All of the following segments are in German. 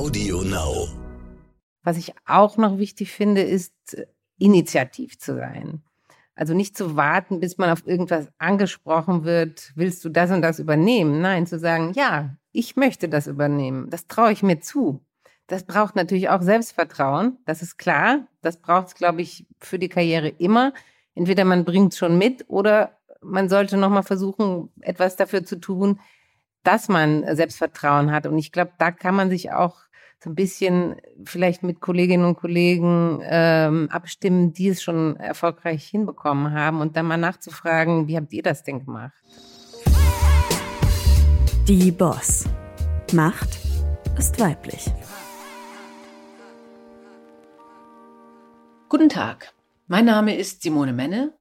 Audio Now. Was ich auch noch wichtig finde, ist initiativ zu sein. Also nicht zu warten, bis man auf irgendwas angesprochen wird, willst du das und das übernehmen? Nein, zu sagen, ja, ich möchte das übernehmen. Das traue ich mir zu. Das braucht natürlich auch Selbstvertrauen, das ist klar. Das braucht es, glaube ich, für die Karriere immer. Entweder man bringt es schon mit oder man sollte nochmal versuchen, etwas dafür zu tun, dass man Selbstvertrauen hat. Und ich glaube, da kann man sich auch so ein bisschen vielleicht mit Kolleginnen und Kollegen ähm, abstimmen, die es schon erfolgreich hinbekommen haben und dann mal nachzufragen, wie habt ihr das denn gemacht? Die Boss. Macht ist weiblich. Guten Tag, mein Name ist Simone Menne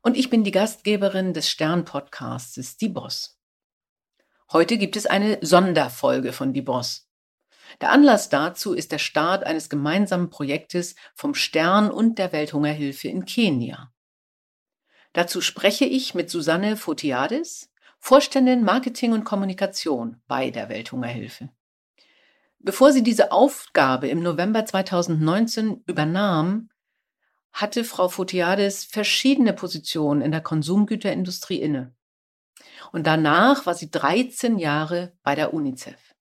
und ich bin die Gastgeberin des Stern-Podcasts Die Boss. Heute gibt es eine Sonderfolge von Die Boss. Der Anlass dazu ist der Start eines gemeinsamen Projektes vom Stern und der Welthungerhilfe in Kenia. Dazu spreche ich mit Susanne Fotiadis, Vorständin Marketing und Kommunikation bei der Welthungerhilfe. Bevor sie diese Aufgabe im November 2019 übernahm, hatte Frau Fotiades verschiedene Positionen in der Konsumgüterindustrie inne. Und danach war sie 13 Jahre bei der UNICEF.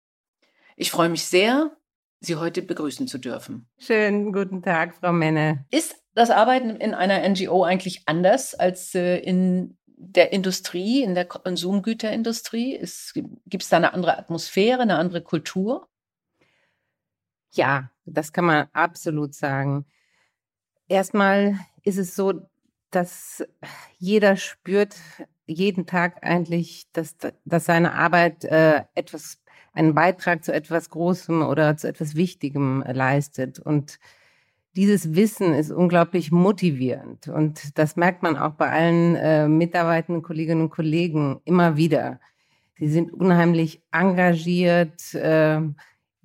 Ich freue mich sehr, Sie heute begrüßen zu dürfen. Schönen guten Tag, Frau Menne. Ist das Arbeiten in einer NGO eigentlich anders als äh, in der Industrie, in der Konsumgüterindustrie? Gibt es da eine andere Atmosphäre, eine andere Kultur? Ja, das kann man absolut sagen. Erstmal ist es so, dass jeder spürt jeden Tag eigentlich, dass, dass seine Arbeit äh, etwas, einen Beitrag zu etwas Großem oder zu etwas Wichtigem leistet. Und dieses Wissen ist unglaublich motivierend. Und das merkt man auch bei allen äh, mitarbeitenden Kolleginnen und Kollegen immer wieder. Sie sind unheimlich engagiert, äh,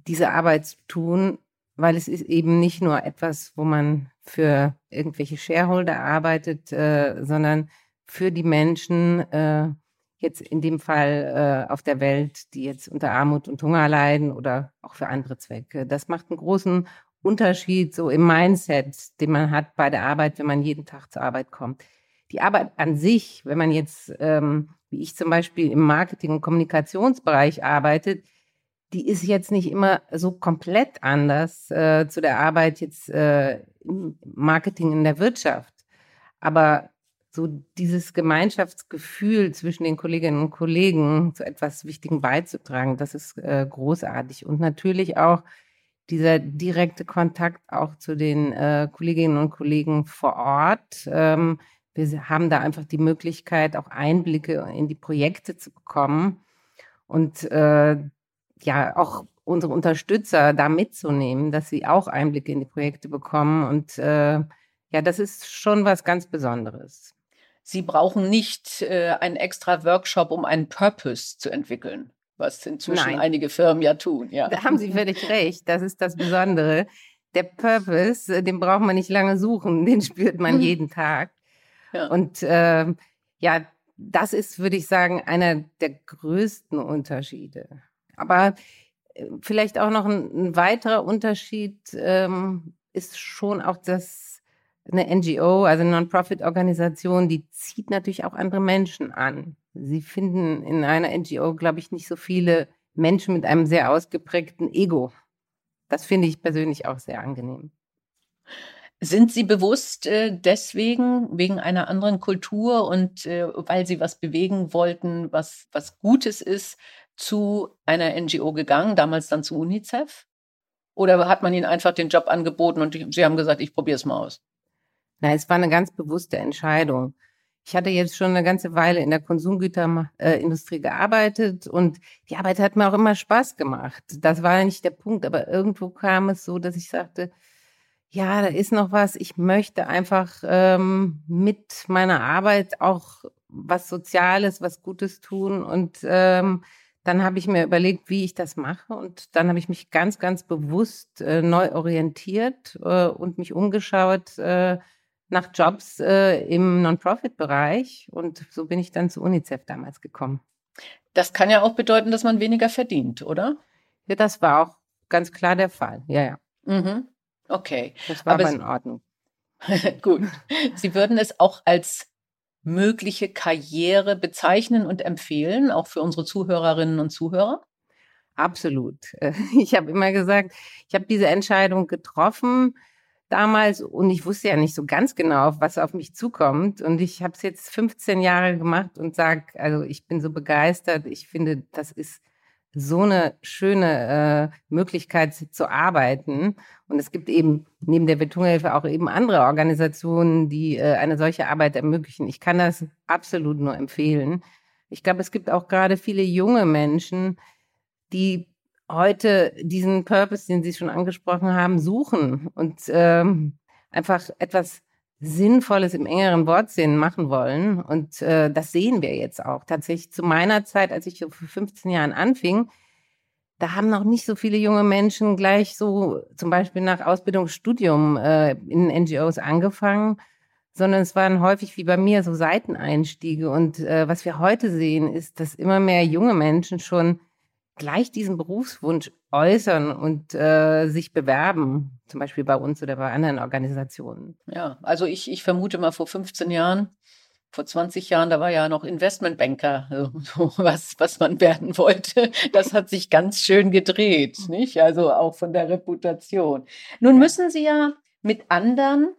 diese Arbeit zu tun, weil es ist eben nicht nur etwas, wo man für irgendwelche Shareholder arbeitet, äh, sondern für die Menschen, äh, jetzt in dem Fall äh, auf der Welt, die jetzt unter Armut und Hunger leiden oder auch für andere Zwecke. Das macht einen großen Unterschied so im Mindset, den man hat bei der Arbeit, wenn man jeden Tag zur Arbeit kommt. Die Arbeit an sich, wenn man jetzt, ähm, wie ich zum Beispiel im Marketing- und Kommunikationsbereich arbeitet, die ist jetzt nicht immer so komplett anders äh, zu der Arbeit jetzt äh, im Marketing in der Wirtschaft. Aber so dieses Gemeinschaftsgefühl zwischen den Kolleginnen und Kollegen zu etwas Wichtigem beizutragen, das ist äh, großartig. Und natürlich auch dieser direkte Kontakt auch zu den äh, Kolleginnen und Kollegen vor Ort. Ähm, wir haben da einfach die Möglichkeit, auch Einblicke in die Projekte zu bekommen. Und äh, ja auch unsere Unterstützer da mitzunehmen, dass sie auch Einblicke in die Projekte bekommen. Und äh, ja, das ist schon was ganz Besonderes. Sie brauchen nicht äh, einen extra Workshop, um einen Purpose zu entwickeln, was inzwischen Nein. einige Firmen ja tun. Ja. Da haben Sie völlig recht. Das ist das Besondere. Der Purpose, äh, den braucht man nicht lange suchen, den spürt man jeden Tag. Ja. Und äh, ja, das ist, würde ich sagen, einer der größten Unterschiede. Aber äh, vielleicht auch noch ein, ein weiterer Unterschied ähm, ist schon auch, dass eine NGO, also eine Non-Profit-Organisation, die zieht natürlich auch andere Menschen an. Sie finden in einer NGO, glaube ich, nicht so viele Menschen mit einem sehr ausgeprägten Ego. Das finde ich persönlich auch sehr angenehm. Sind Sie bewusst äh, deswegen, wegen einer anderen Kultur und äh, weil Sie was bewegen wollten, was, was Gutes ist, zu einer NGO gegangen, damals dann zu UNICEF? Oder hat man ihnen einfach den Job angeboten und sie haben gesagt, ich probiere es mal aus? Nein, es war eine ganz bewusste Entscheidung. Ich hatte jetzt schon eine ganze Weile in der Konsumgüterindustrie gearbeitet und die Arbeit hat mir auch immer Spaß gemacht. Das war nicht der Punkt, aber irgendwo kam es so, dass ich sagte, ja, da ist noch was. Ich möchte einfach ähm, mit meiner Arbeit auch was Soziales, was Gutes tun und ähm, dann habe ich mir überlegt, wie ich das mache. Und dann habe ich mich ganz, ganz bewusst äh, neu orientiert äh, und mich umgeschaut äh, nach Jobs äh, im Non-Profit-Bereich. Und so bin ich dann zu UNICEF damals gekommen. Das kann ja auch bedeuten, dass man weniger verdient, oder? Ja, das war auch ganz klar der Fall. Ja, ja. Mhm. Okay. Das war Aber aber in Ordnung. Gut. Sie würden es auch als mögliche Karriere bezeichnen und empfehlen, auch für unsere Zuhörerinnen und Zuhörer? Absolut. Ich habe immer gesagt, ich habe diese Entscheidung getroffen damals und ich wusste ja nicht so ganz genau, was auf mich zukommt. Und ich habe es jetzt 15 Jahre gemacht und sage, also ich bin so begeistert. Ich finde, das ist so eine schöne äh, Möglichkeit zu arbeiten. Und es gibt eben neben der Welthungerhilfe auch eben andere Organisationen, die äh, eine solche Arbeit ermöglichen. Ich kann das absolut nur empfehlen. Ich glaube, es gibt auch gerade viele junge Menschen, die heute diesen Purpose, den Sie schon angesprochen haben, suchen und ähm, einfach etwas Sinnvolles im engeren Wortsinn machen wollen. Und äh, das sehen wir jetzt auch. Tatsächlich zu meiner Zeit, als ich so vor 15 Jahren anfing, da haben noch nicht so viele junge Menschen gleich so zum Beispiel nach Ausbildungsstudium äh, in NGOs angefangen, sondern es waren häufig wie bei mir so Seiteneinstiege. Und äh, was wir heute sehen, ist, dass immer mehr junge Menschen schon gleich diesen Berufswunsch äußern und äh, sich bewerben, zum Beispiel bei uns oder bei anderen Organisationen. Ja, also ich, ich vermute mal vor 15 Jahren, vor 20 Jahren, da war ja noch Investmentbanker, so was, was man werden wollte. Das hat sich ganz schön gedreht, nicht? Also auch von der Reputation. Nun müssen Sie ja mit anderen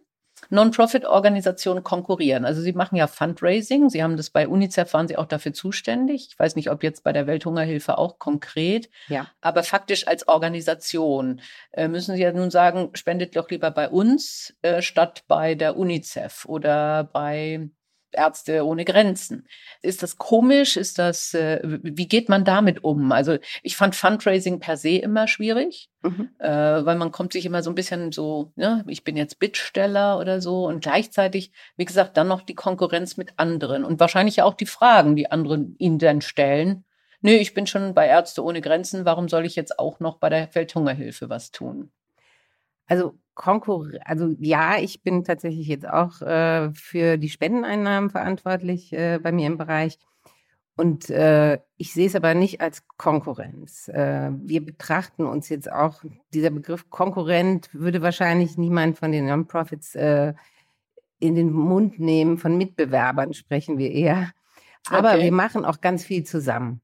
Non-Profit-Organisationen konkurrieren. Also Sie machen ja Fundraising. Sie haben das bei UNICEF, waren Sie auch dafür zuständig. Ich weiß nicht, ob jetzt bei der Welthungerhilfe auch konkret. Ja. Aber faktisch als Organisation äh, müssen Sie ja nun sagen, spendet doch lieber bei uns äh, statt bei der UNICEF oder bei Ärzte ohne Grenzen. Ist das komisch? Ist das, äh, wie geht man damit um? Also ich fand Fundraising per se immer schwierig, Mhm. äh, weil man kommt sich immer so ein bisschen so, ne, ich bin jetzt Bittsteller oder so und gleichzeitig, wie gesagt, dann noch die Konkurrenz mit anderen und wahrscheinlich auch die Fragen, die andere ihnen dann stellen. Nö, ich bin schon bei Ärzte ohne Grenzen, warum soll ich jetzt auch noch bei der Welthungerhilfe was tun? Also Konkurrenz, also ja, ich bin tatsächlich jetzt auch äh, für die Spendeneinnahmen verantwortlich äh, bei mir im Bereich. Und äh, ich sehe es aber nicht als Konkurrenz. Äh, wir betrachten uns jetzt auch, dieser Begriff Konkurrent würde wahrscheinlich niemand von den Non-Profits äh, in den Mund nehmen. Von Mitbewerbern sprechen wir eher. Aber Okay. wir machen auch ganz viel zusammen.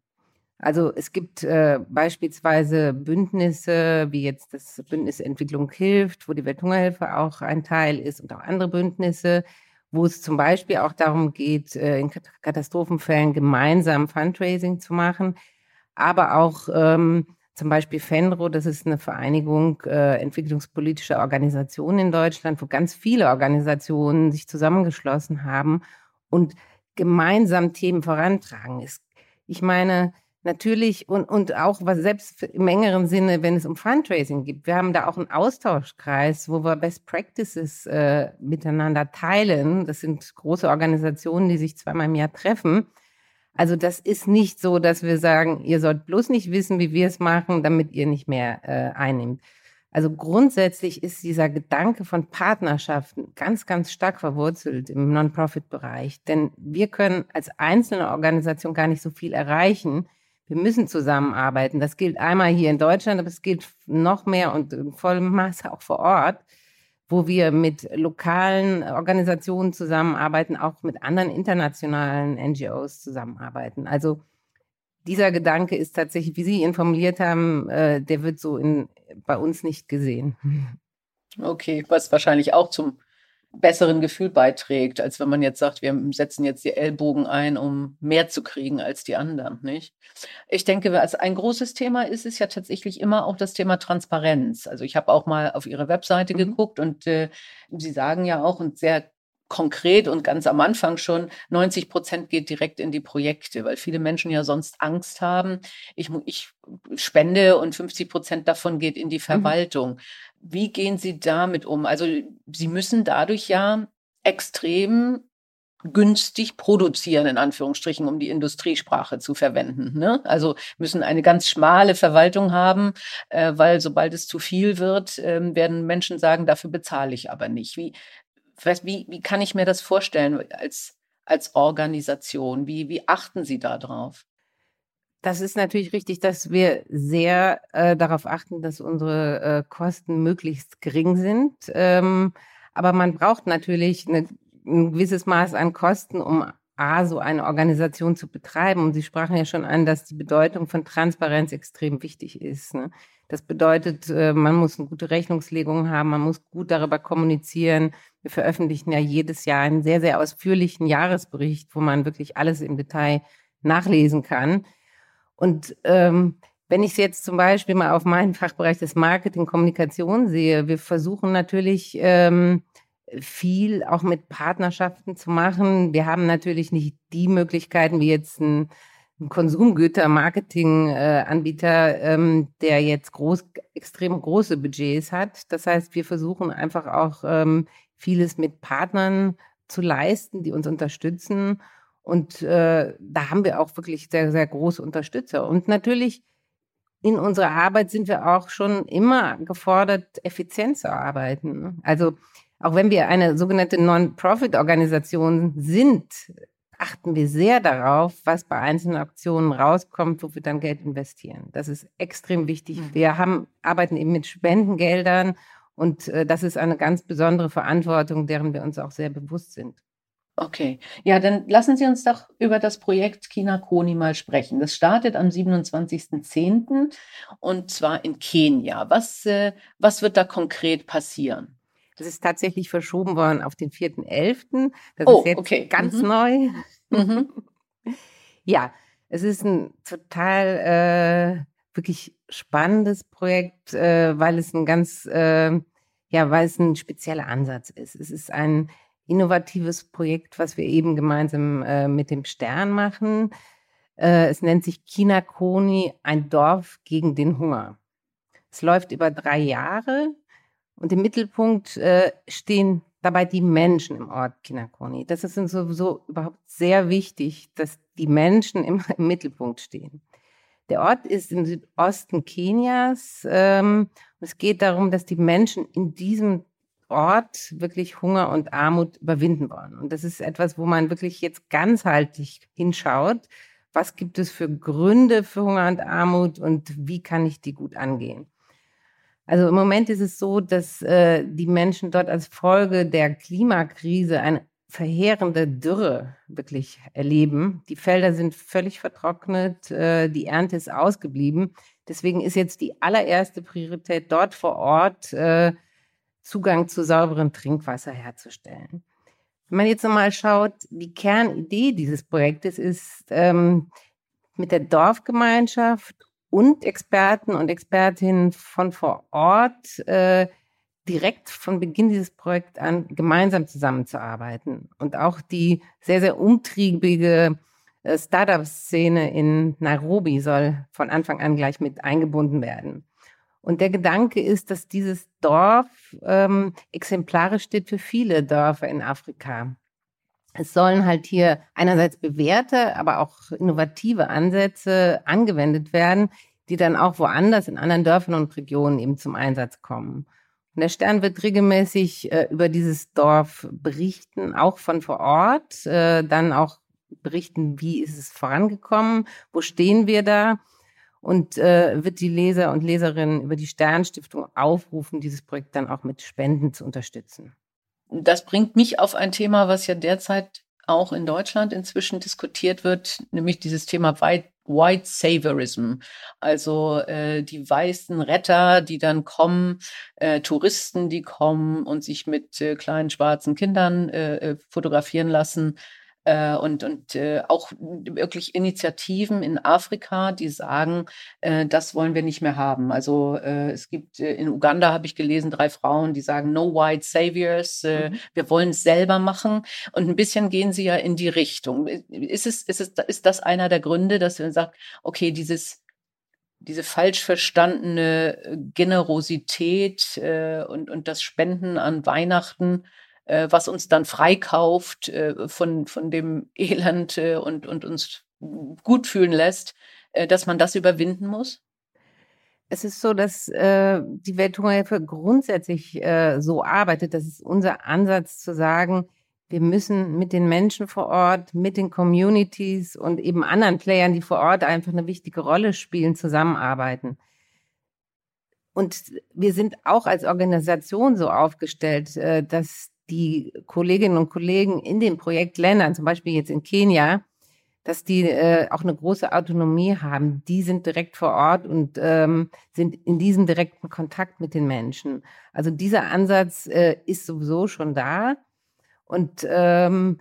Also es gibt äh, beispielsweise Bündnisse, wie jetzt das Bündnis Entwicklung hilft, wo die Welthungerhilfe auch ein Teil ist und auch andere Bündnisse, wo es zum Beispiel auch darum geht, äh, in Kat- Katastrophenfällen gemeinsam Fundraising zu machen, aber auch ähm, zum Beispiel FENRO, das ist eine Vereinigung äh, entwicklungspolitischer Organisationen in Deutschland, wo ganz viele Organisationen sich zusammengeschlossen haben und gemeinsam Themen vorantragen. Ich meine, natürlich und, und auch was selbst im engeren Sinne, wenn es um Fundraising geht. Wir haben da auch einen Austauschkreis, wo wir Best Practices äh, miteinander teilen. Das sind große Organisationen, die sich zweimal im Jahr treffen. Also das ist nicht so, dass wir sagen, ihr sollt bloß nicht wissen, wie wir es machen, damit ihr nicht mehr äh, einnimmt. Also grundsätzlich ist dieser Gedanke von Partnerschaften ganz, ganz stark verwurzelt im Non-Profit-Bereich. Denn wir können als einzelne Organisation gar nicht so viel erreichen. Wir müssen zusammenarbeiten. Das gilt einmal hier in Deutschland, aber es gilt noch mehr und in vollem Maße auch vor Ort, wo wir mit lokalen Organisationen zusammenarbeiten, auch mit anderen internationalen NGOs zusammenarbeiten. Also dieser Gedanke ist tatsächlich, wie Sie ihn formuliert haben, äh, der wird so in, bei uns nicht gesehen. Okay, was wahrscheinlich auch zum besseren Gefühl beiträgt, als wenn man jetzt sagt, wir setzen jetzt die Ellbogen ein, um mehr zu kriegen als die anderen, nicht? Ich denke, was ein großes Thema ist, ist ja tatsächlich immer auch das Thema Transparenz. Also ich habe auch mal auf Ihre Webseite Mhm. geguckt und äh, Sie sagen ja auch und sehr konkret und ganz am Anfang schon, 90 Prozent geht direkt in die Projekte, weil viele Menschen ja sonst Angst haben. Ich, ich spende und 50 Prozent davon geht in die Verwaltung. Wie gehen Sie damit um? Also Sie müssen dadurch ja extrem günstig produzieren, in Anführungsstrichen, um die Industriesprache zu verwenden. Ne? Also müssen eine ganz schmale Verwaltung haben, äh, weil sobald es zu viel wird, ähm, werden Menschen sagen, dafür bezahle ich aber nicht. Wie, wie, wie kann ich mir das vorstellen als, als Organisation? Wie, wie achten Sie da drauf? das ist natürlich richtig, dass wir sehr äh, darauf achten, dass unsere äh, Kosten möglichst gering sind. Ähm, aber man braucht natürlich eine, ein gewisses Maß an Kosten, um A, so eine Organisation zu betreiben. Und Sie sprachen ja schon an, dass die Bedeutung von Transparenz extrem wichtig ist. Ne? Das bedeutet, äh, man muss eine gute Rechnungslegung haben, man muss gut darüber kommunizieren. Wir veröffentlichen ja jedes Jahr einen sehr, sehr ausführlichen Jahresbericht, wo man wirklich alles im Detail nachlesen kann. Und ähm, wenn ich jetzt zum Beispiel mal auf meinen Fachbereich des Marketing Kommunikation sehe, wir versuchen natürlich ähm, viel auch mit Partnerschaften zu machen. Wir haben natürlich nicht die Möglichkeiten wie jetzt ein Konsumgüter-Marketing-Anbieter, ähm, der jetzt groß, extrem große Budgets hat. Das heißt, wir versuchen einfach auch ähm, vieles mit Partnern zu leisten, die uns unterstützen. Und äh, da haben wir auch wirklich sehr, sehr große Unterstützer. Und natürlich in unserer Arbeit sind wir auch schon immer gefordert, effizient zu arbeiten. Also auch wenn wir eine sogenannte Non-Profit-Organisation sind, achten wir sehr darauf, was bei einzelnen Aktionen rauskommt, wo wir dann Geld investieren. Das ist extrem wichtig. Mhm. Wir haben, arbeiten eben mit Spendengeldern und äh, das ist eine ganz besondere Verantwortung, deren wir uns auch sehr bewusst sind. Okay, ja, dann lassen Sie uns doch über das Projekt Kina Koni mal sprechen. Das startet am 27.10. und zwar in Kenia. Was, äh, was wird da konkret passieren? Das ist tatsächlich verschoben worden auf den 4.11. Das oh, ist jetzt okay. ganz mhm. neu. Mhm. ja, es ist ein total äh, wirklich spannendes Projekt, äh, weil es ein ganz, äh, ja, weil es ein spezieller Ansatz ist. Es ist ein innovatives Projekt, was wir eben gemeinsam äh, mit dem Stern machen. Äh, es nennt sich Kinakoni, ein Dorf gegen den Hunger. Es läuft über drei Jahre und im Mittelpunkt äh, stehen dabei die Menschen im Ort Kinakoni. Das ist uns sowieso überhaupt sehr wichtig, dass die Menschen immer im Mittelpunkt stehen. Der Ort ist im Südosten Kenias. Ähm, es geht darum, dass die Menschen in diesem Ort wirklich Hunger und Armut überwinden wollen. Und das ist etwas, wo man wirklich jetzt ganzheitlich hinschaut. Was gibt es für Gründe für Hunger und Armut und wie kann ich die gut angehen? Also im Moment ist es so, dass äh, die Menschen dort als Folge der Klimakrise eine verheerende Dürre wirklich erleben. Die Felder sind völlig vertrocknet, äh, die Ernte ist ausgeblieben. Deswegen ist jetzt die allererste Priorität dort vor Ort, äh, Zugang zu sauberem Trinkwasser herzustellen. Wenn man jetzt nochmal schaut, die Kernidee dieses Projektes ist, ähm, mit der Dorfgemeinschaft und Experten und Expertinnen von vor Ort äh, direkt von Beginn dieses Projekts an gemeinsam zusammenzuarbeiten. Und auch die sehr, sehr umtriebige äh, Startup-Szene in Nairobi soll von Anfang an gleich mit eingebunden werden. Und der Gedanke ist, dass dieses Dorf ähm, exemplarisch steht für viele Dörfer in Afrika. Es sollen halt hier einerseits bewährte, aber auch innovative Ansätze angewendet werden, die dann auch woanders in anderen Dörfern und Regionen eben zum Einsatz kommen. Und der Stern wird regelmäßig äh, über dieses Dorf berichten, auch von vor Ort, äh, dann auch berichten, wie ist es vorangekommen, wo stehen wir da und äh, wird die Leser und Leserinnen über die Sternstiftung aufrufen, dieses Projekt dann auch mit Spenden zu unterstützen. Das bringt mich auf ein Thema, was ja derzeit auch in Deutschland inzwischen diskutiert wird, nämlich dieses Thema White, White Saviorism. Also äh, die weißen Retter, die dann kommen, äh, Touristen, die kommen und sich mit äh, kleinen schwarzen Kindern äh, äh fotografieren lassen und, und äh, auch wirklich Initiativen in Afrika, die sagen, äh, das wollen wir nicht mehr haben. Also äh, es gibt äh, in Uganda, habe ich gelesen, drei Frauen, die sagen, no white saviors, äh, mhm. wir wollen es selber machen. Und ein bisschen gehen sie ja in die Richtung. Ist, es, ist, es, ist das einer der Gründe, dass man sagt, okay, dieses diese falsch verstandene Generosität äh, und, und das Spenden an Weihnachten äh, was uns dann freikauft äh, von, von dem Elend äh, und, und uns gut fühlen lässt, äh, dass man das überwinden muss? Es ist so, dass äh, die Welthungerhilfe grundsätzlich äh, so arbeitet. Das ist unser Ansatz zu sagen, wir müssen mit den Menschen vor Ort, mit den Communities und eben anderen Playern, die vor Ort einfach eine wichtige Rolle spielen, zusammenarbeiten. Und wir sind auch als Organisation so aufgestellt, äh, dass die Kolleginnen und Kollegen in den Projektländern, zum Beispiel jetzt in Kenia, dass die äh, auch eine große Autonomie haben. Die sind direkt vor Ort und ähm, sind in diesem direkten Kontakt mit den Menschen. Also dieser Ansatz äh, ist sowieso schon da. Und ähm,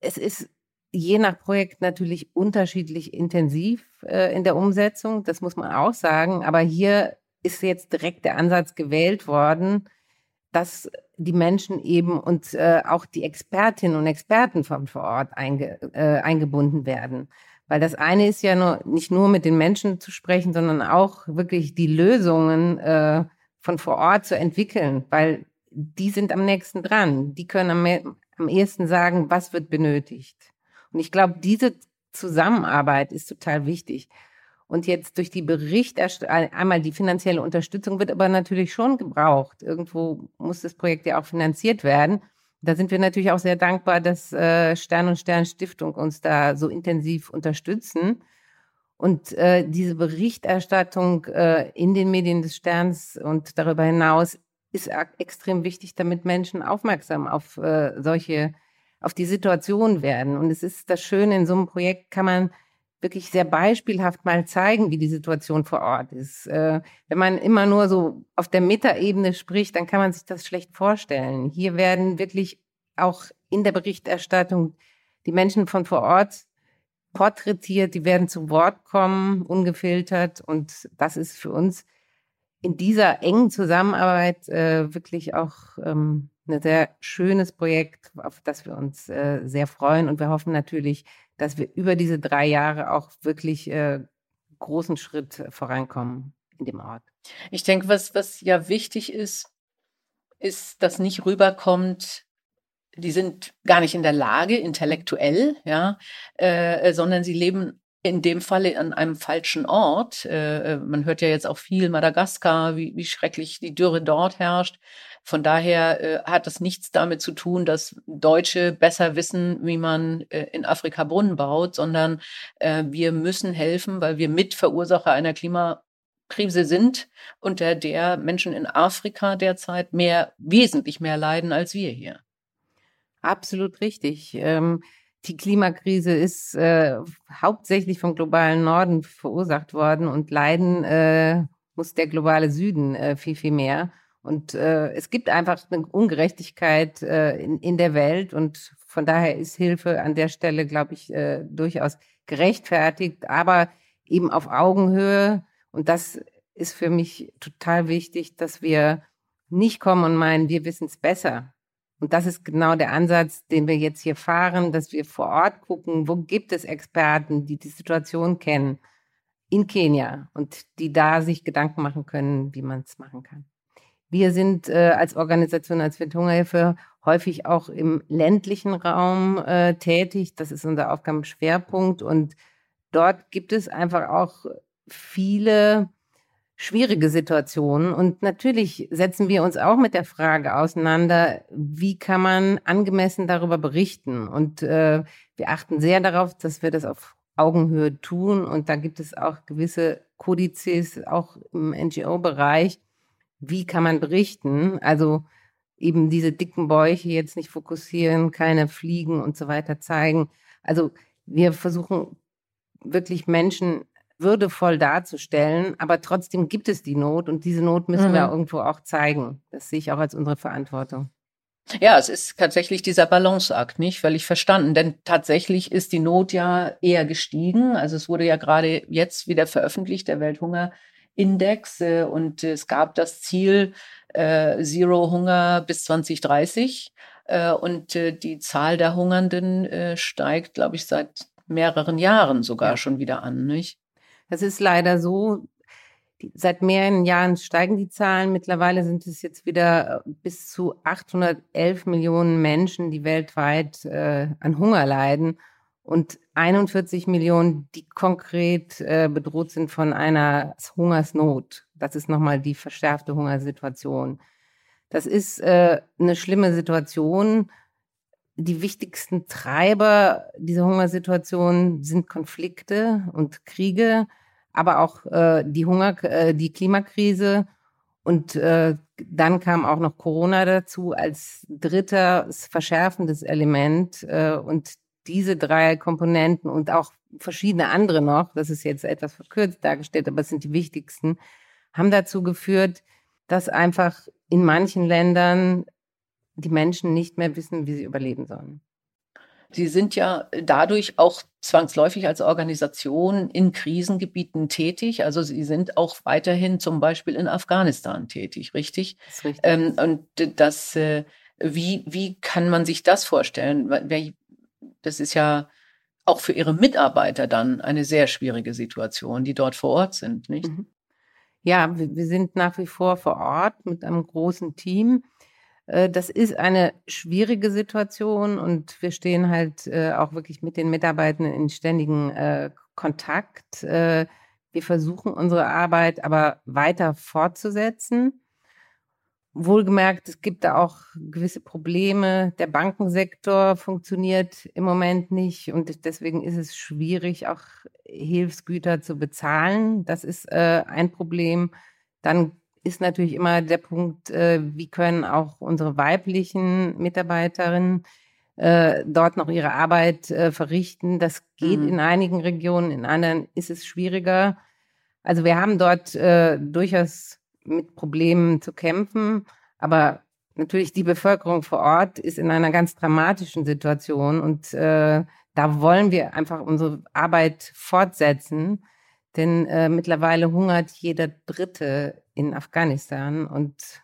es ist je nach Projekt natürlich unterschiedlich intensiv äh, in der Umsetzung, das muss man auch sagen. Aber hier ist jetzt direkt der Ansatz gewählt worden, dass die Menschen eben und äh, auch die Expertinnen und Experten von vor Ort einge, äh, eingebunden werden. Weil das eine ist ja nur, nicht nur mit den Menschen zu sprechen, sondern auch wirklich die Lösungen äh, von vor Ort zu entwickeln, weil die sind am nächsten dran. Die können am, am ehesten sagen, was wird benötigt. Und ich glaube, diese Zusammenarbeit ist total wichtig. Und jetzt durch die Berichterstattung, einmal die finanzielle Unterstützung wird aber natürlich schon gebraucht. Irgendwo muss das Projekt ja auch finanziert werden. Da sind wir natürlich auch sehr dankbar, dass äh, Stern und Stern Stiftung uns da so intensiv unterstützen. Und äh, diese Berichterstattung äh, in den Medien des Sterns und darüber hinaus ist extrem wichtig, damit Menschen aufmerksam auf solche, auf die Situation werden. Und es ist das Schöne, in so einem Projekt kann man wirklich sehr beispielhaft mal zeigen, wie die Situation vor Ort ist. Äh, wenn man immer nur so auf der Metaebene spricht, dann kann man sich das schlecht vorstellen. Hier werden wirklich auch in der Berichterstattung die Menschen von vor Ort porträtiert, die werden zu Wort kommen, ungefiltert. Und das ist für uns in dieser engen Zusammenarbeit äh, wirklich auch ähm, ein sehr schönes Projekt, auf das wir uns äh, sehr freuen. Und wir hoffen natürlich, dass wir über diese drei Jahre auch wirklich äh, großen Schritt vorankommen in dem Ort. Ich denke, was, was ja wichtig ist, ist, dass nicht rüberkommt, die sind gar nicht in der Lage, intellektuell, ja, äh, sondern sie leben in dem Falle an einem falschen Ort. Äh, man hört ja jetzt auch viel Madagaskar, wie, wie schrecklich die Dürre dort herrscht. Von daher äh, hat das nichts damit zu tun, dass Deutsche besser wissen, wie man äh, in Afrika Brunnen baut, sondern äh, wir müssen helfen, weil wir Mitverursacher einer Klimakrise sind, unter der Menschen in Afrika derzeit mehr, wesentlich mehr leiden als wir hier. Absolut richtig. Ähm die Klimakrise ist äh, hauptsächlich vom globalen Norden verursacht worden und leiden äh, muss der globale Süden äh, viel, viel mehr. Und äh, es gibt einfach eine Ungerechtigkeit äh, in, in der Welt und von daher ist Hilfe an der Stelle, glaube ich, äh, durchaus gerechtfertigt, aber eben auf Augenhöhe. Und das ist für mich total wichtig, dass wir nicht kommen und meinen, wir wissen es besser. Und das ist genau der Ansatz, den wir jetzt hier fahren, dass wir vor Ort gucken, wo gibt es Experten, die die Situation kennen in Kenia und die da sich Gedanken machen können, wie man es machen kann. Wir sind äh, als Organisation, als Welthungerhilfe häufig auch im ländlichen Raum äh, tätig. Das ist unser Aufgabenschwerpunkt. Und dort gibt es einfach auch viele schwierige Situationen. Und natürlich setzen wir uns auch mit der Frage auseinander, wie kann man angemessen darüber berichten. Und äh, wir achten sehr darauf, dass wir das auf Augenhöhe tun. Und da gibt es auch gewisse Kodizes, auch im NGO-Bereich, wie kann man berichten? Also eben diese dicken Bäuche jetzt nicht fokussieren, keine Fliegen und so weiter zeigen. Also wir versuchen wirklich Menschen würdevoll darzustellen, aber trotzdem gibt es die Not und diese Not müssen mhm. wir irgendwo auch zeigen. Das sehe ich auch als unsere Verantwortung. Ja, es ist tatsächlich dieser Balanceakt, nicht völlig verstanden, denn tatsächlich ist die Not ja eher gestiegen. Also es wurde ja gerade jetzt wieder veröffentlicht, der Welthunger Index äh, und es gab das Ziel äh, Zero Hunger bis 2030 äh, und äh, die Zahl der Hungernden äh, steigt, glaube ich, seit mehreren Jahren sogar ja. schon wieder an, nicht? Das ist leider so. Seit mehreren Jahren steigen die Zahlen. Mittlerweile sind es jetzt wieder äh, bis zu 811 Millionen Menschen, die weltweit äh, an Hunger leiden und 41 Millionen, die konkret äh, bedroht sind von einer Hungersnot. Das ist nochmal die verschärfte Hungersituation. Das ist äh, eine schlimme Situation. die wichtigsten Treiber dieser Hungersituation sind Konflikte und Kriege, aber auch äh, die Hunger, äh, die Klimakrise und äh, dann kam auch noch Corona dazu als drittes verschärfendes Element äh, und diese drei Komponenten und auch verschiedene andere noch, das ist jetzt etwas verkürzt dargestellt, aber es sind die wichtigsten, haben dazu geführt, dass einfach in manchen Ländern die Menschen nicht mehr wissen, wie sie überleben sollen. Sie sind ja dadurch auch zwangsläufig als Organisation in Krisengebieten tätig. Also Sie sind auch weiterhin zum Beispiel in Afghanistan tätig, richtig? Das ist richtig. Ähm, und das, äh, wie, wie kann man sich das vorstellen? Das ist ja auch für Ihre Mitarbeiter dann eine sehr schwierige Situation, die dort vor Ort sind, nicht? Mhm. Ja, wir sind nach wie vor vor Ort mit einem großen Team. Äh, das ist eine schwierige Situation und wir stehen halt äh, auch wirklich mit den Mitarbeitenden in ständigen äh, Kontakt. Wir versuchen unsere Arbeit aber weiter fortzusetzen. Wohlgemerkt, es gibt da auch gewisse Probleme. Der Bankensektor funktioniert im Moment nicht und deswegen ist es schwierig, auch Hilfsgüter zu bezahlen. Das ist ein Problem. Dann ist natürlich immer der Punkt, äh, wie können auch unsere weiblichen Mitarbeiterinnen äh, dort noch ihre Arbeit äh, verrichten. Das geht mhm. in einigen Regionen, in anderen ist es schwieriger. Also wir haben dort äh, durchaus mit Problemen zu kämpfen, aber natürlich die Bevölkerung vor Ort ist in einer ganz dramatischen Situation und äh, da wollen wir einfach unsere Arbeit fortsetzen, denn äh, mittlerweile hungert jeder Dritte in Afghanistan. Und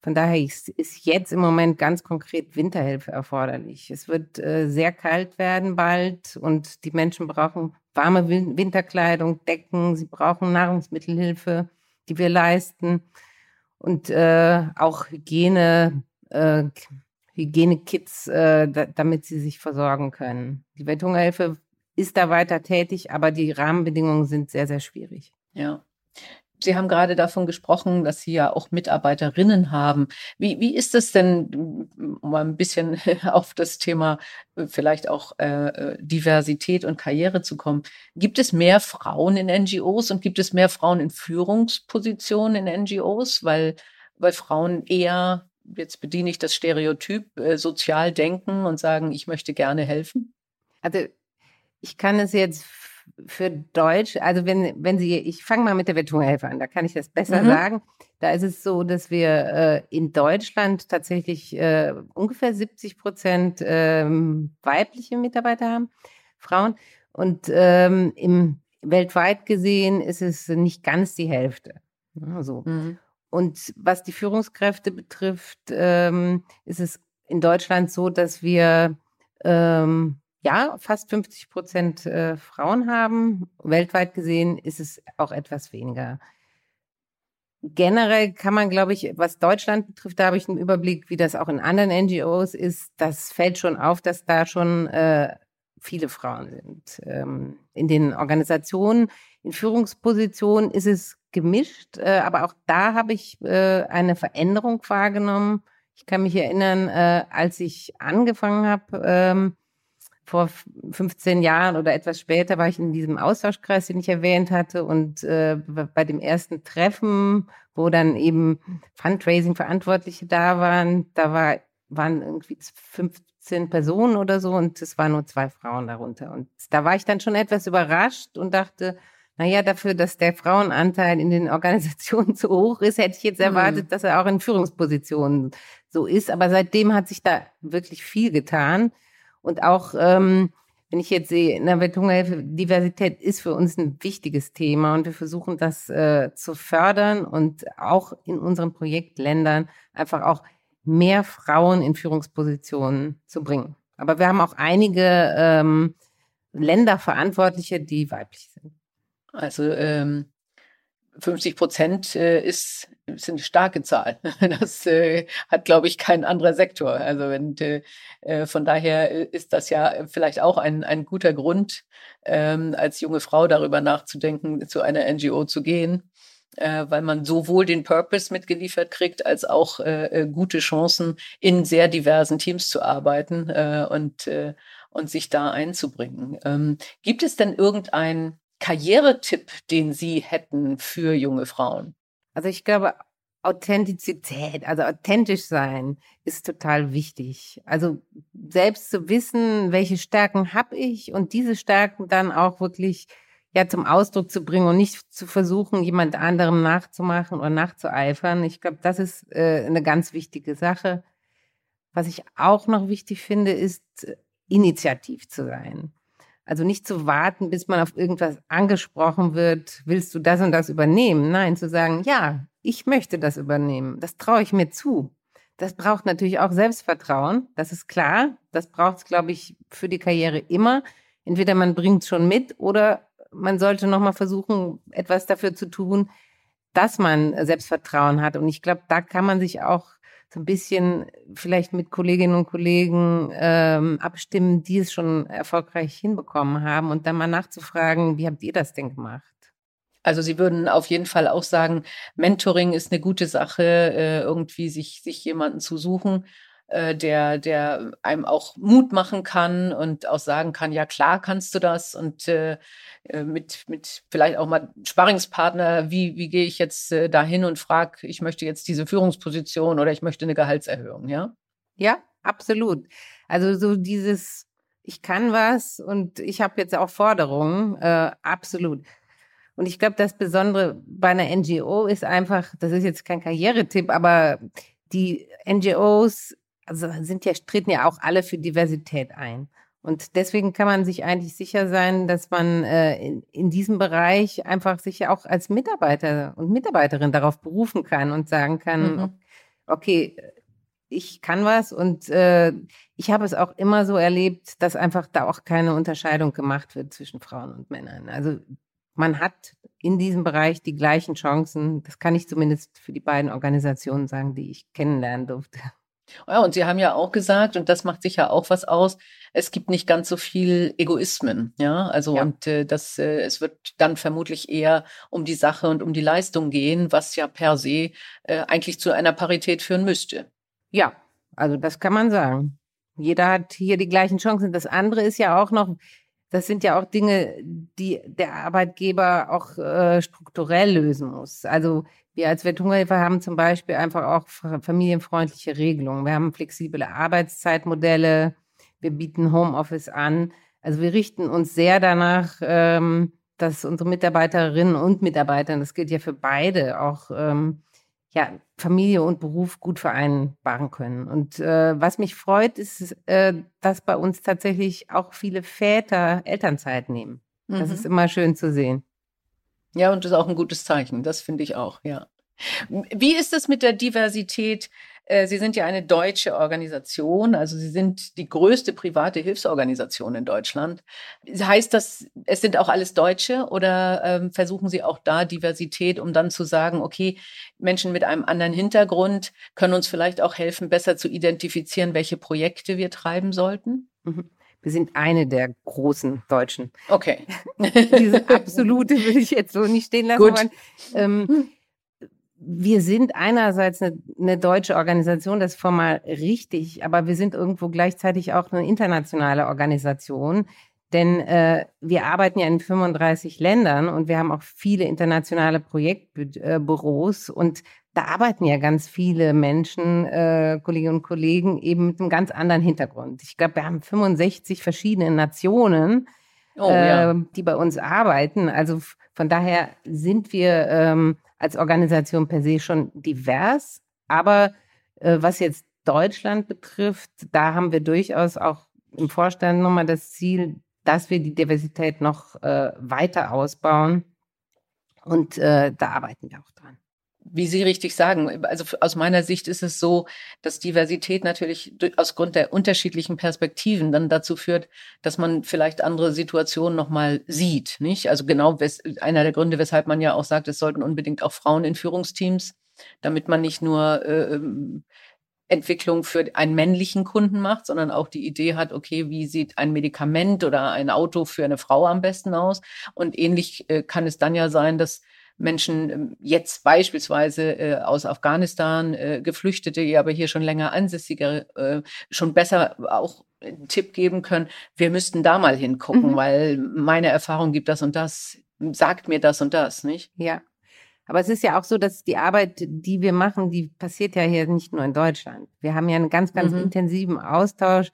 von daher ist, jetzt im Moment ganz konkret Winterhilfe erforderlich. Es wird äh, sehr kalt werden bald und die Menschen brauchen warme Winterkleidung, Decken, sie brauchen Nahrungsmittelhilfe, die wir leisten und äh, auch Hygiene, äh, Hygienekits, äh, da, damit sie sich versorgen können. Die Welthungerhilfe ist da weiter tätig, aber die Rahmenbedingungen sind sehr, sehr schwierig. Ja. Sie haben gerade davon gesprochen, dass Sie ja auch Mitarbeiterinnen haben. Wie, wie ist es denn, um mal ein bisschen auf das Thema äh, vielleicht auch äh, äh Diversität und Karriere zu kommen? Gibt es mehr Frauen in NGOs und gibt es mehr Frauen in Führungspositionen in NGOs, weil, weil Frauen eher, jetzt bediene ich das Stereotyp, äh, sozial denken und sagen, ich möchte gerne helfen? Also ich kann es jetzt für Deutsch, also wenn, wenn Sie, ich fange mal mit der Betonhilfe an, da kann ich das besser mhm. sagen. Da ist es so, dass wir äh, in Deutschland tatsächlich äh, ungefähr 70 Prozent ähm, weibliche Mitarbeiter haben, Frauen. Und ähm, im weltweit gesehen ist es nicht ganz die Hälfte. Ja, so. Mhm. Und was die Führungskräfte betrifft, ähm, ist es in Deutschland so, dass wir ähm, ja, fast 50 Prozent äh, Frauen haben. Weltweit gesehen ist es auch etwas weniger. Generell kann man, glaube ich, was Deutschland betrifft, da habe ich einen Überblick, wie das auch in anderen NGOs ist. Das fällt schon auf, dass da schon äh, viele Frauen sind. Ähm, in den Organisationen, in Führungspositionen ist es gemischt, äh, aber auch da habe ich äh, eine Veränderung wahrgenommen. Ich kann mich erinnern, äh, als ich angefangen habe, ähm, vor 15 Jahren oder etwas später war ich in diesem Austauschkreis, den ich erwähnt hatte. Und äh, bei dem ersten Treffen, wo dann eben Fundraising-Verantwortliche da waren, da war, waren irgendwie 15 Personen oder so und es waren nur zwei Frauen darunter. Und da war ich dann schon etwas überrascht und dachte, naja, dafür, dass der Frauenanteil in den Organisationen so hoch ist, hätte ich jetzt mhm. erwartet, dass er auch in Führungspositionen so ist. Aber seitdem hat sich da wirklich viel getan. Und auch, ähm, wenn ich jetzt sehe, in der Welthungerhilfe, Diversität ist für uns ein wichtiges Thema und wir versuchen das äh, zu fördern und auch in unseren Projektländern einfach auch mehr Frauen in Führungspositionen zu bringen. Aber wir haben auch einige ähm, Länderverantwortliche, die weiblich sind. Also ähm, 50 Prozent äh, ist, ist eine starke Zahl. Das äh, hat, glaube ich, kein anderer Sektor. Also wenn, äh, von daher ist das ja vielleicht auch ein, ein guter Grund, ähm, als junge Frau darüber nachzudenken, zu einer NGO zu gehen. äh, weil man sowohl den Purpose mitgeliefert kriegt, als auch äh, äh, gute Chancen, in sehr diversen Teams zu arbeiten äh, und, äh, und sich da einzubringen. Ähm, gibt es denn irgendeinen Karrieretipp, den Sie hätten für junge Frauen? Also ich glaube, Authentizität, also authentisch sein, ist total wichtig. Also selbst zu wissen, welche Stärken habe ich und diese Stärken dann auch wirklich ja zum Ausdruck zu bringen und nicht zu versuchen, jemand anderem nachzumachen oder nachzueifern. Ich glaube, das ist äh, eine ganz wichtige Sache. Was ich auch noch wichtig finde, ist initiativ zu sein. Also nicht zu warten, bis man auf irgendwas angesprochen wird, willst du das und das übernehmen? Nein, zu sagen, ja, ich möchte das übernehmen. Das traue ich mir zu. Das braucht natürlich auch Selbstvertrauen, das ist klar. Das braucht es, glaube ich, für die Karriere immer. Entweder man bringt es schon mit oder man sollte nochmal versuchen, etwas dafür zu tun, dass man Selbstvertrauen hat. Und ich glaube, da kann man sich auch so ein bisschen vielleicht mit Kolleginnen und Kollegen ähm, abstimmen, die es schon erfolgreich hinbekommen haben und dann mal nachzufragen, wie habt ihr das denn gemacht? Also Sie würden auf jeden Fall auch sagen, Mentoring ist eine gute Sache, äh, irgendwie sich, sich jemanden zu suchen, äh, der, der einem auch Mut machen kann und auch sagen kann, ja klar kannst du das und äh, äh mit, mit vielleicht auch mal Sparringspartner, wie, wie gehe ich jetzt äh, dahin und frage, ich möchte jetzt diese Führungsposition oder ich möchte eine Gehaltserhöhung, ja? Ja, absolut. Also so dieses, ich kann was und ich habe jetzt auch Forderungen, äh, absolut. Und ich glaube, das Besondere bei einer NGO ist einfach, das ist jetzt kein Karrieretipp, aber die NGOs also sind ja, treten ja auch alle für Diversität ein. Und deswegen kann man sich eigentlich sicher sein, dass man äh, in, in diesem Bereich einfach sich ja auch als Mitarbeiter und Mitarbeiterin darauf berufen kann und sagen kann, mhm. okay, ich kann was und äh, ich habe es auch immer so erlebt, dass einfach da auch keine Unterscheidung gemacht wird zwischen Frauen und Männern. Also man hat in diesem Bereich die gleichen Chancen. Das kann ich zumindest für die beiden Organisationen sagen, die ich kennenlernen durfte. Ja, und Sie haben ja auch gesagt, und das macht sicher auch was aus, es gibt nicht ganz so viel Egoismen, ja, also ja. und äh, das, äh, es wird dann vermutlich eher um die Sache und um die Leistung gehen, was ja per se äh, eigentlich zu einer Parität führen müsste. Ja, also das kann man sagen. Jeder hat hier die gleichen Chancen. Das andere ist ja auch noch, das sind ja auch Dinge, die der Arbeitgeber auch äh, strukturell lösen muss. Also wir als Welthungerhilfe haben zum Beispiel einfach auch familienfreundliche Regelungen. Wir haben flexible Arbeitszeitmodelle. Wir bieten Homeoffice an. Also wir richten uns sehr danach, ähm, dass unsere Mitarbeiterinnen und Mitarbeiter, das gilt ja für beide, auch ähm, ja, Familie und Beruf gut vereinbaren können. Und äh, was mich freut, ist, äh, dass bei uns tatsächlich auch viele Väter Elternzeit nehmen. Das mhm. ist immer schön zu sehen. Ja, und das ist auch ein gutes Zeichen. Das finde ich auch, ja. Wie ist es mit der Diversität? Äh, Sie sind ja eine deutsche Organisation, also Sie sind die größte private Hilfsorganisation in Deutschland. Heißt das, es sind auch alles Deutsche oder ähm, versuchen Sie auch da Diversität, um dann zu sagen, okay, Menschen mit einem anderen Hintergrund können uns vielleicht auch helfen, besser zu identifizieren, welche Projekte wir treiben sollten? Mhm. Wir sind eine der großen Deutschen. Okay. Diese absolute will ich jetzt so nicht stehen lassen. Gut. Aber, ähm, wir sind einerseits eine, eine, deutsche Organisation, das ist formal richtig, aber wir sind irgendwo gleichzeitig auch eine internationale Organisation, denn äh, wir arbeiten ja in 35 Ländern und wir haben auch viele internationale Projektbüros und da arbeiten ja ganz viele Menschen, äh, Kolleginnen und Kollegen, eben mit einem ganz anderen Hintergrund. Ich glaube, wir haben 65 verschiedene Nationen, oh, äh, ja. die bei uns arbeiten. Also von daher sind wir ähm, als Organisation per se schon divers. Aber äh, was jetzt Deutschland betrifft, da haben wir durchaus auch im Vorstand nochmal das Ziel, dass wir die Diversität noch äh, weiter ausbauen. Und äh, da arbeiten wir auch dran wie Sie richtig sagen, also aus meiner Sicht ist es so, dass Diversität natürlich aus Grund der unterschiedlichen Perspektiven dann dazu führt, dass man vielleicht andere Situationen nochmal sieht, nicht? Also genau einer der Gründe, weshalb man ja auch sagt, es sollten unbedingt auch Frauen in Führungsteams, damit man nicht nur äh, ähm, Entwicklung für einen männlichen Kunden macht, sondern auch die Idee hat, okay, wie sieht ein Medikament oder ein Auto für eine Frau am besten aus? Und ähnlich äh, kann es dann ja sein, dass Menschen ähm, jetzt beispielsweise äh, aus Afghanistan, äh, Geflüchtete, die aber hier schon länger ansässige, äh, schon besser auch einen Tipp geben können, wir müssten da mal hingucken, mhm. weil meine Erfahrung gibt das und das, sagt mir das und das, nicht? Ja. Aber es ist ja auch so, dass die Arbeit, die wir machen, die passiert ja hier nicht nur in Deutschland. Wir haben ja einen ganz, ganz mhm. intensiven Austausch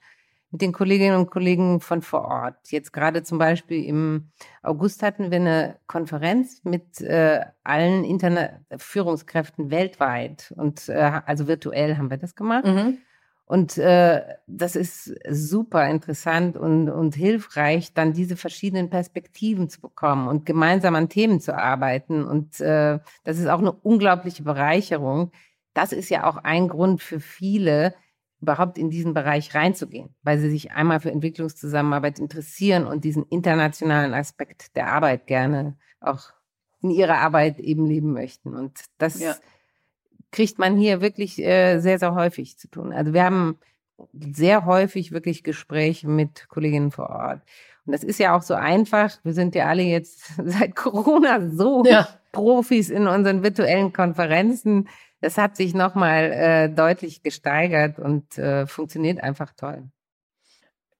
mit den Kolleginnen und Kollegen von vor Ort. Jetzt gerade zum Beispiel im August hatten wir eine Konferenz mit äh, allen Internet Führungskräften weltweit und äh, also virtuell haben wir das gemacht. Mhm. Und äh, das ist super interessant und, und hilfreich, dann diese verschiedenen Perspektiven zu bekommen und gemeinsam an Themen zu arbeiten. Und äh, das ist auch eine unglaubliche Bereicherung. Das ist ja auch ein Grund für viele, überhaupt in diesen Bereich reinzugehen, weil sie sich einmal für Entwicklungszusammenarbeit interessieren und diesen internationalen Aspekt der Arbeit gerne auch in ihrer Arbeit eben leben möchten. Und das ja. kriegt man hier wirklich äh, sehr, sehr häufig zu tun. Also wir haben sehr häufig wirklich Gespräche mit Kolleginnen vor Ort. Und das ist ja auch so einfach. Wir sind ja alle jetzt seit Corona so ja. Profis in unseren virtuellen Konferenzen das hat sich nochmal äh, deutlich gesteigert und äh, funktioniert einfach toll.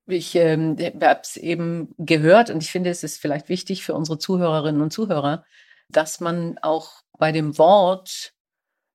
Ich ähm, habe es eben gehört und ich finde, es ist vielleicht wichtig für unsere Zuhörerinnen und Zuhörer, dass man auch bei dem Wort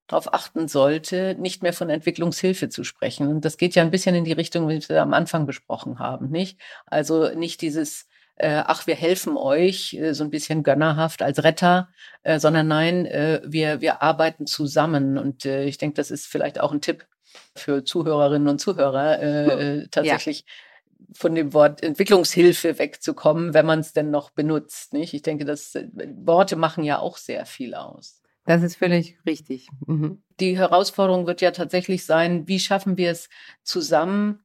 darauf achten sollte, nicht mehr von Entwicklungshilfe zu sprechen. Und das geht ja ein bisschen in die Richtung, wie wir am Anfang besprochen haben, nicht? Also nicht dieses äh, ach, wir helfen euch, äh, so ein bisschen gönnerhaft als Retter, äh, sondern nein, äh, wir, wir arbeiten zusammen. Und äh, ich denke, das ist vielleicht auch ein Tipp für Zuhörerinnen und Zuhörer, äh, hm. äh tatsächlich ja. von dem Wort Entwicklungshilfe wegzukommen, wenn man es denn noch benutzt. Nicht? Ich denke, dass äh, Worte machen ja auch sehr viel aus. Das ist völlig richtig. Mhm. Die Herausforderung wird ja tatsächlich sein, wie schaffen wir es zusammen,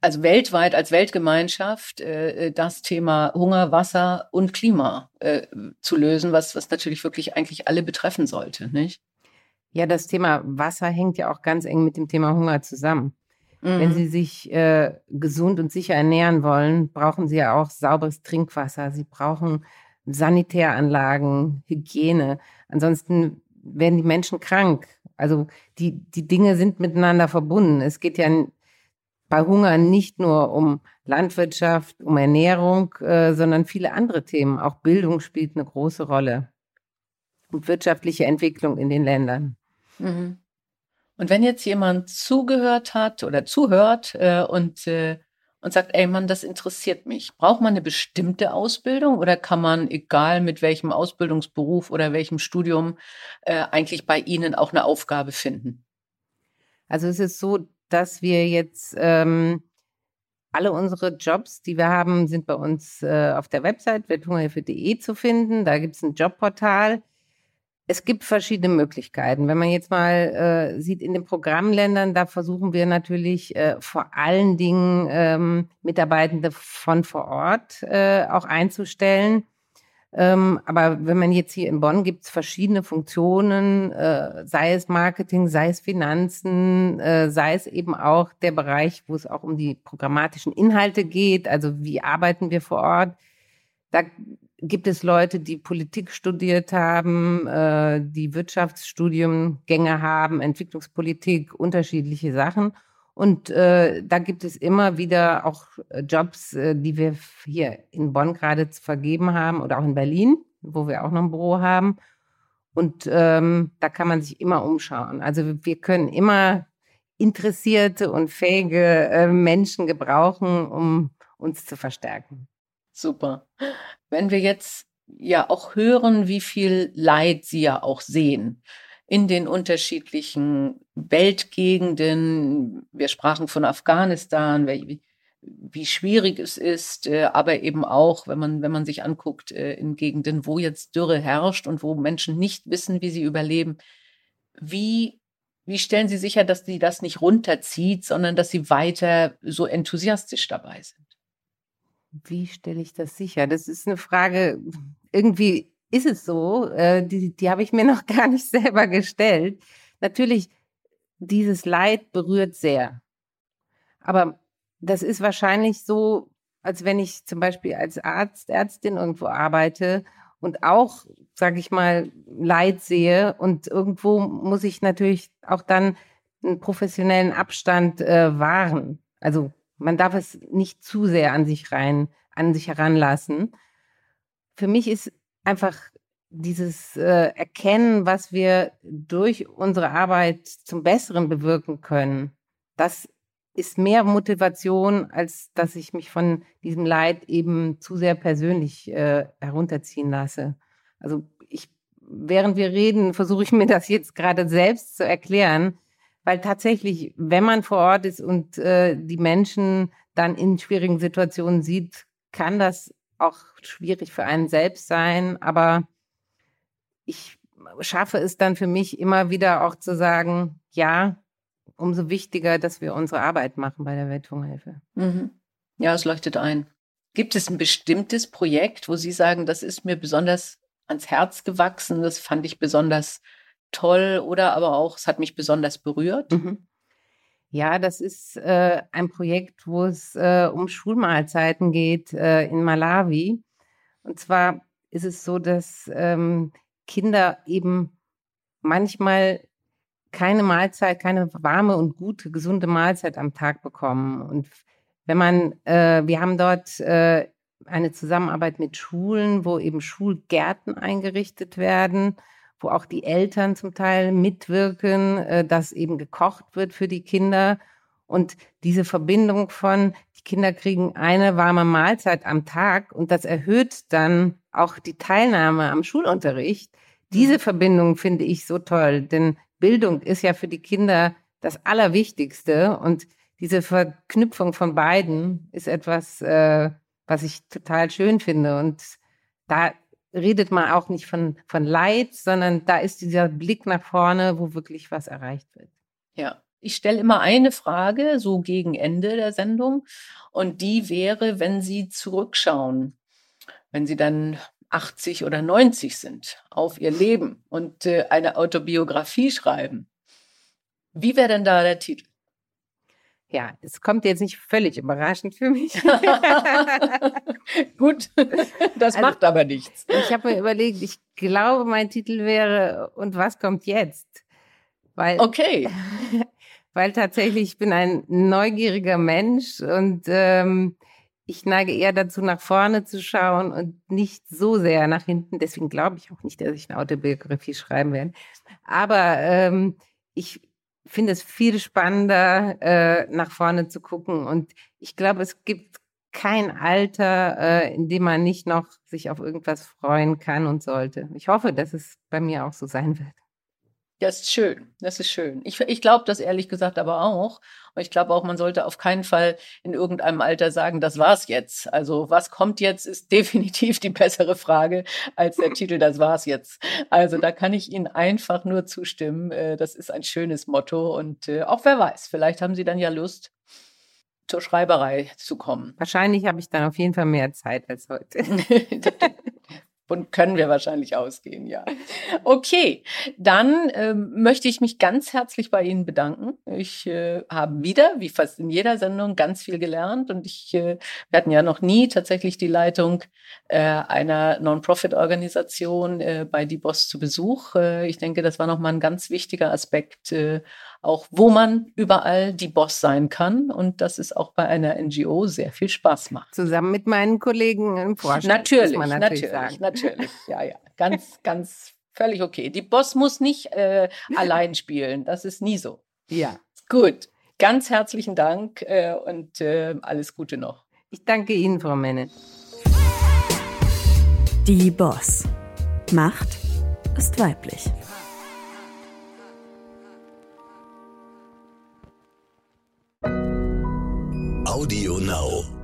also weltweit als Weltgemeinschaft äh, äh, das Thema Hunger, Wasser und Klima äh, zu lösen, was, was natürlich wirklich eigentlich alle betreffen sollte, nicht? Ja, das Thema Wasser hängt ja auch ganz eng mit dem Thema Hunger zusammen. Mhm. Wenn Sie sich äh, gesund und sicher ernähren wollen, brauchen Sie ja auch sauberes Trinkwasser. Sie brauchen Sanitäranlagen, Hygiene. Ansonsten werden die Menschen krank. Also die, die Dinge sind miteinander verbunden. Es geht ja bei Hunger nicht nur um Landwirtschaft, um Ernährung, äh, sondern viele andere Themen. Auch Bildung spielt eine große Rolle und wirtschaftliche Entwicklung in den Ländern. Mhm. Und wenn jetzt jemand zugehört hat oder zuhört äh, und, äh, und sagt, ey Mann, das interessiert mich, braucht man eine bestimmte Ausbildung oder kann man, egal mit welchem Ausbildungsberuf oder welchem Studium, äh, eigentlich bei Ihnen auch eine Aufgabe finden? Also es ist so, dass wir jetzt ähm, alle unsere Jobs, die wir haben, sind bei uns äh, auf der Website welthungerhilfe.de zu finden. Da gibt es ein Jobportal. Es gibt verschiedene Möglichkeiten. Wenn man jetzt mal äh, sieht in den Programmländern, da versuchen wir natürlich äh, vor allen Dingen ähm, Mitarbeitende von vor Ort äh, auch einzustellen. Ähm, aber wenn man jetzt hier in Bonn gibt es verschiedene Funktionen, äh, sei es Marketing, sei es Finanzen, äh, sei es eben auch der Bereich, wo es auch um die programmatischen Inhalte geht, also wie arbeiten wir vor Ort. Da gibt es Leute, die Politik studiert haben, äh, die Wirtschaftsstudiumgänge haben, Entwicklungspolitik, unterschiedliche Sachen. Und äh, da gibt es immer wieder auch äh, Jobs, äh, die wir hier in Bonn gerade vergeben haben oder auch in Berlin, wo wir auch noch ein Büro haben. Und ähm, da kann man sich immer umschauen. Also wir können immer interessierte und fähige äh, Menschen gebrauchen, um uns zu verstärken. Super. Wenn wir jetzt ja auch hören, wie viel Leid Sie ja auch sehen in den unterschiedlichen Weltgegenden. Wir sprachen von Afghanistan, wie, wie schwierig es ist, äh, aber eben auch, wenn man, wenn man sich anguckt, äh, in Gegenden, wo jetzt Dürre herrscht und wo Menschen nicht wissen, wie sie überleben. Wie, wie stellen Sie sicher, dass sie das nicht runterzieht, sondern dass sie weiter so enthusiastisch dabei sind? Wie stelle ich das sicher? Das ist eine Frage, irgendwie ist es so, äh, die, die habe ich mir noch gar nicht selber gestellt. Natürlich, dieses Leid berührt sehr. Aber das ist wahrscheinlich so, als wenn ich zum Beispiel als Arzt, Ärztin irgendwo arbeite und auch, sage ich mal, Leid sehe. Und irgendwo muss ich natürlich auch dann einen professionellen Abstand äh, wahren. Also man darf es nicht zu sehr an sich rein, an sich heranlassen. Für mich ist einfach dieses äh, Erkennen, was wir durch unsere Arbeit zum Besseren bewirken können, das ist mehr Motivation, als dass ich mich von diesem Leid eben zu sehr persönlich äh, herunterziehen lasse. Also ich, während wir reden, versuche ich mir das jetzt gerade selbst zu erklären, weil tatsächlich, wenn man vor Ort ist und äh, die Menschen dann in schwierigen Situationen sieht, kann das auch schwierig für einen selbst sein. Aber ich schaffe es dann für mich immer wieder auch zu sagen, ja, umso wichtiger, dass wir unsere Arbeit machen bei der Welthungerhilfe. Mhm. Ja, es leuchtet ein. Gibt es ein bestimmtes Projekt, wo Sie sagen, das ist mir besonders ans Herz gewachsen, das fand ich besonders toll oder aber auch, es hat mich besonders berührt? Mhm. Ja, das ist äh, ein Projekt, wo es äh, um Schulmahlzeiten geht äh, in Malawi. Und zwar ist es so, dass ähm, Kinder eben manchmal keine Mahlzeit, keine warme und gute, gesunde Mahlzeit am Tag bekommen. Und wenn man, äh, wir haben dort äh, eine Zusammenarbeit mit Schulen, wo eben Schulgärten eingerichtet werden, wo auch die Eltern zum Teil mitwirken, äh, dass eben gekocht wird für die Kinder. Und diese Verbindung von, die Kinder kriegen eine warme Mahlzeit am Tag und das erhöht dann auch die Teilnahme am Schulunterricht. Diese mhm. Verbindung finde ich so toll, denn Bildung ist ja für die Kinder das Allerwichtigste und diese Verknüpfung von beiden ist etwas, äh, was ich total schön finde. Und da redet man auch nicht von, von Leid, sondern da ist dieser Blick nach vorne, wo wirklich was erreicht wird. Ja. Ich stelle immer eine Frage, so gegen Ende der Sendung. Und die wäre, wenn Sie zurückschauen, wenn Sie dann 80 oder 90 sind auf Ihr Leben und äh, eine Autobiografie schreiben. Wie wäre denn da der Titel? Ja, es kommt jetzt nicht völlig überraschend für mich. Gut, das also, macht aber nichts. Ich habe mir überlegt, ich glaube, mein Titel wäre Und was kommt jetzt? Weil, okay. Weil tatsächlich, ich bin ein neugieriger Mensch und ähm, ich neige eher dazu, nach vorne zu schauen und nicht so sehr nach hinten. Deswegen glaube ich auch nicht, dass ich eine Autobiografie schreiben werde. Aber ähm, ich finde es viel spannender, äh, nach vorne zu gucken. Und ich glaube, es gibt kein Alter, äh, in dem man nicht noch sich auf irgendwas freuen kann und sollte. Ich hoffe, dass es bei mir auch so sein wird. Das ist schön, das ist schön. Ich, ich glaube das ehrlich gesagt aber auch. Und ich glaube auch, man sollte auf keinen Fall in irgendeinem Alter sagen, das war's jetzt. Also was kommt jetzt, ist definitiv die bessere Frage als der Titel, das war's jetzt. Also da kann ich Ihnen einfach nur zustimmen. Äh, das ist ein schönes Motto. Und äh, auch wer weiß, vielleicht haben Sie dann ja Lust, zur Schreiberei zu kommen. Wahrscheinlich habe ich dann auf jeden Fall mehr Zeit als heute. Und können wir wahrscheinlich ausgehen, ja. Okay, dann ähm, möchte ich mich ganz herzlich bei Ihnen bedanken. Ich äh, habe wieder, wie fast in jeder Sendung, ganz viel gelernt und ich, äh, wir hatten ja noch nie tatsächlich die Leitung äh, einer Non-Profit-Organisation äh, bei Die Boss zu Besuch. Äh, ich denke, das war nochmal ein ganz wichtiger Aspekt, äh, auch wo man überall die Boss sein kann und dass es auch bei einer NGO sehr viel Spaß macht. Zusammen mit meinen Kollegen im Vorstand. Natürlich, natürlich, natürlich, natürlich. Ja, ja, ganz, ganz völlig okay. Die Boss muss nicht äh, allein spielen, das ist nie so. Ja. Gut, ganz herzlichen Dank äh, und äh, alles Gute noch. Ich danke Ihnen, Frau Menne. Die Boss. Macht ist weiblich. Audio Now.